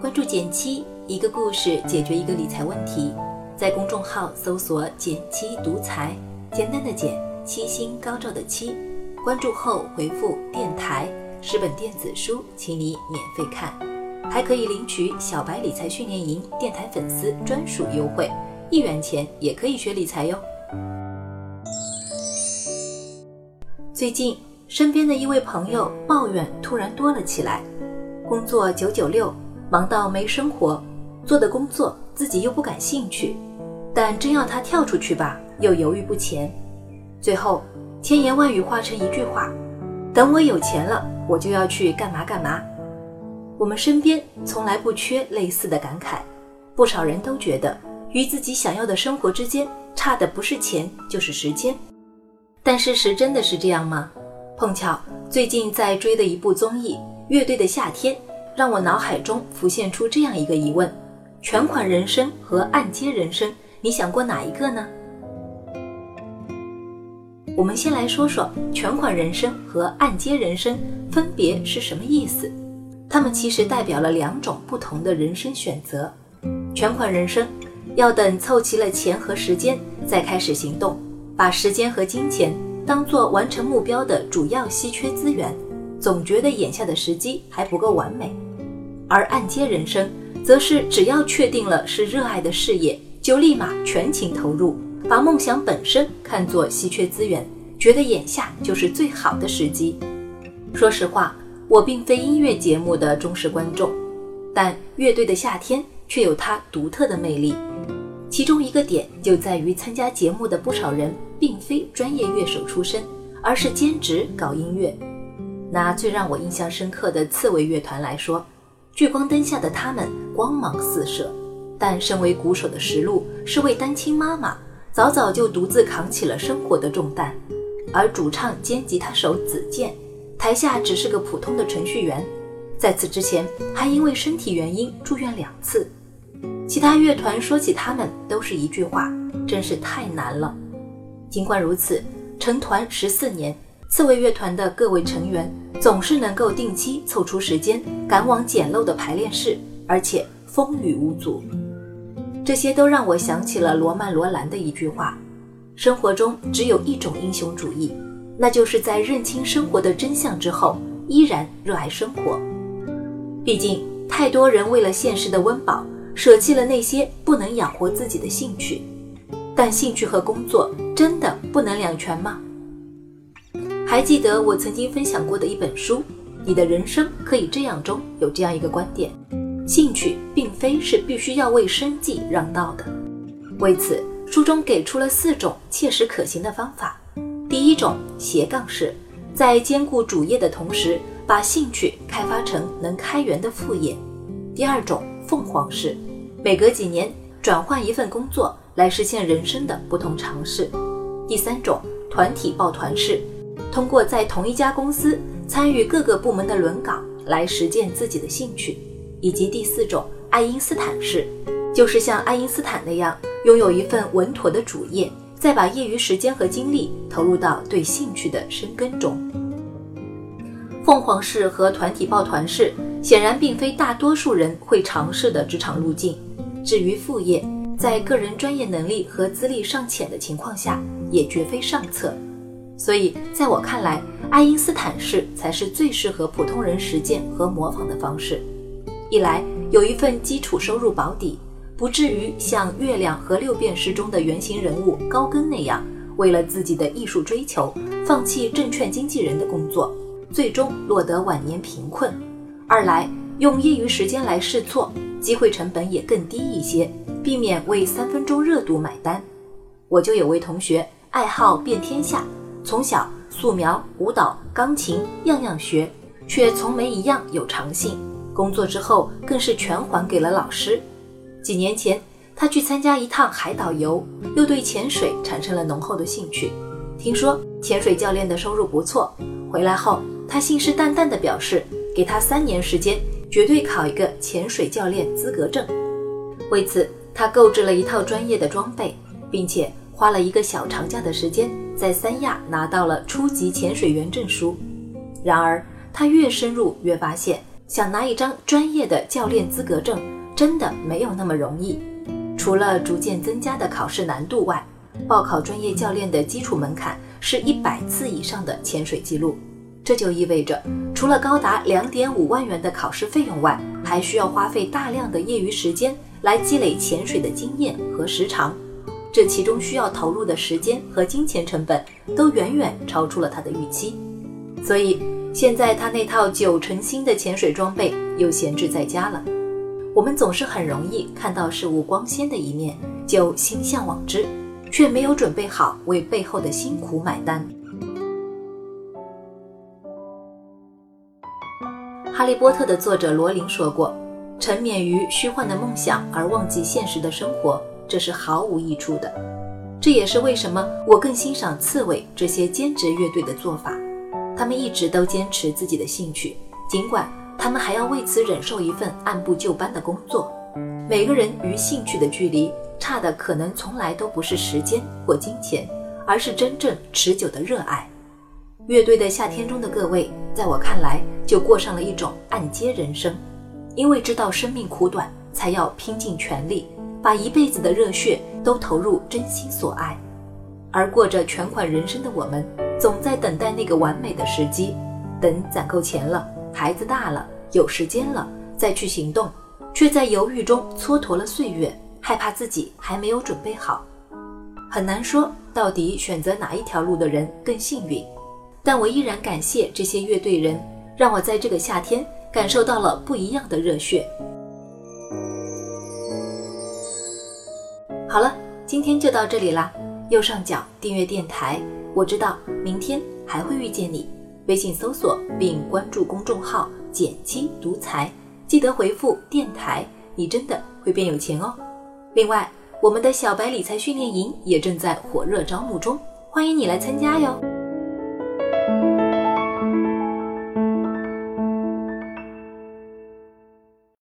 关注减七，一个故事解决一个理财问题。在公众号搜索“减七独裁，简单的减，七星高照的七。关注后回复“电台”，十本电子书，请你免费看，还可以领取小白理财训练营电台粉丝专属优惠，一元钱也可以学理财哟。最近，身边的一位朋友抱怨突然多了起来，工作九九六，忙到没生活，做的工作自己又不感兴趣，但真要他跳出去吧，又犹豫不前，最后千言万语化成一句话：等我有钱了，我就要去干嘛干嘛。我们身边从来不缺类似的感慨，不少人都觉得与自己想要的生活之间差的不是钱就是时间。但事实真的是这样吗？碰巧最近在追的一部综艺《乐队的夏天》，让我脑海中浮现出这样一个疑问：全款人生和按揭人生，你想过哪一个呢？我们先来说说全款人生和按揭人生分别是什么意思。它们其实代表了两种不同的人生选择。全款人生要等凑齐了钱和时间再开始行动。把时间和金钱当做完成目标的主要稀缺资源，总觉得眼下的时机还不够完美。而按揭人生，则是只要确定了是热爱的事业，就立马全情投入，把梦想本身看作稀缺资源，觉得眼下就是最好的时机。说实话，我并非音乐节目的忠实观众，但乐队的夏天却有它独特的魅力。其中一个点就在于，参加节目的不少人并非专业乐手出身，而是兼职搞音乐。拿最让我印象深刻的刺猬乐团来说，聚光灯下的他们光芒四射，但身为鼓手的石路是位单亲妈妈，早早就独自扛起了生活的重担。而主唱兼吉他手子健，台下只是个普通的程序员，在此之前还因为身体原因住院两次。其他乐团说起他们，都是一句话：真是太难了。尽管如此，成团十四年，刺猬乐团的各位成员总是能够定期凑出时间赶往简陋的排练室，而且风雨无阻。这些都让我想起了罗曼·罗兰的一句话：生活中只有一种英雄主义，那就是在认清生活的真相之后，依然热爱生活。毕竟，太多人为了现实的温饱。舍弃了那些不能养活自己的兴趣，但兴趣和工作真的不能两全吗？还记得我曾经分享过的一本书《你的人生可以这样》中有这样一个观点：兴趣并非是必须要为生计让道的。为此，书中给出了四种切实可行的方法。第一种斜杠式，在兼顾主业的同时，把兴趣开发成能开源的副业。第二种。凤凰式，每隔几年转换一份工作来实现人生的不同尝试。第三种团体抱团式，通过在同一家公司参与各个部门的轮岗来实践自己的兴趣。以及第四种爱因斯坦式，就是像爱因斯坦那样拥有一份稳妥的主业，再把业余时间和精力投入到对兴趣的深耕中。凤凰式和团体抱团式。显然并非大多数人会尝试的职场路径。至于副业，在个人专业能力和资历尚浅的情况下，也绝非上策。所以，在我看来，爱因斯坦式才是最适合普通人实践和模仿的方式。一来，有一份基础收入保底，不至于像《月亮和六便士》中的原型人物高更那样，为了自己的艺术追求，放弃证券经纪人的工作，最终落得晚年贫困。二来用业余时间来试错，机会成本也更低一些，避免为三分钟热度买单。我就有位同学爱好遍天下，从小素描、舞蹈、钢琴样样学，却从没一样有长性。工作之后更是全还给了老师。几年前，他去参加一趟海岛游，又对潜水产生了浓厚的兴趣。听说潜水教练的收入不错，回来后他信誓旦旦地表示。给他三年时间，绝对考一个潜水教练资格证。为此，他购置了一套专业的装备，并且花了一个小长假的时间，在三亚拿到了初级潜水员证书。然而，他越深入越发现，想拿一张专业的教练资格证，真的没有那么容易。除了逐渐增加的考试难度外，报考专业教练的基础门槛是一百次以上的潜水记录。这就意味着，除了高达两点五万元的考试费用外，还需要花费大量的业余时间来积累潜水的经验和时长。这其中需要投入的时间和金钱成本都远远超出了他的预期。所以现在他那套九成新的潜水装备又闲置在家了。我们总是很容易看到事物光鲜的一面，就心向往之，却没有准备好为背后的辛苦买单。哈利波特的作者罗琳说过：“沉湎于虚幻的梦想而忘记现实的生活，这是毫无益处的。”这也是为什么我更欣赏刺猬这些兼职乐队的做法。他们一直都坚持自己的兴趣，尽管他们还要为此忍受一份按部就班的工作。每个人与兴趣的距离差的可能从来都不是时间或金钱，而是真正持久的热爱。乐队的夏天中的各位，在我看来就过上了一种按揭人生，因为知道生命苦短，才要拼尽全力，把一辈子的热血都投入真心所爱。而过着全款人生的我们，总在等待那个完美的时机，等攒够钱了，孩子大了，有时间了，再去行动，却在犹豫中蹉跎了岁月，害怕自己还没有准备好。很难说到底选择哪一条路的人更幸运。但我依然感谢这些乐队人，让我在这个夏天感受到了不一样的热血。好了，今天就到这里啦。右上角订阅电台，我知道明天还会遇见你。微信搜索并关注公众号“减轻独裁”，记得回复“电台”，你真的会变有钱哦。另外，我们的小白理财训练营也正在火热招募中，欢迎你来参加哟。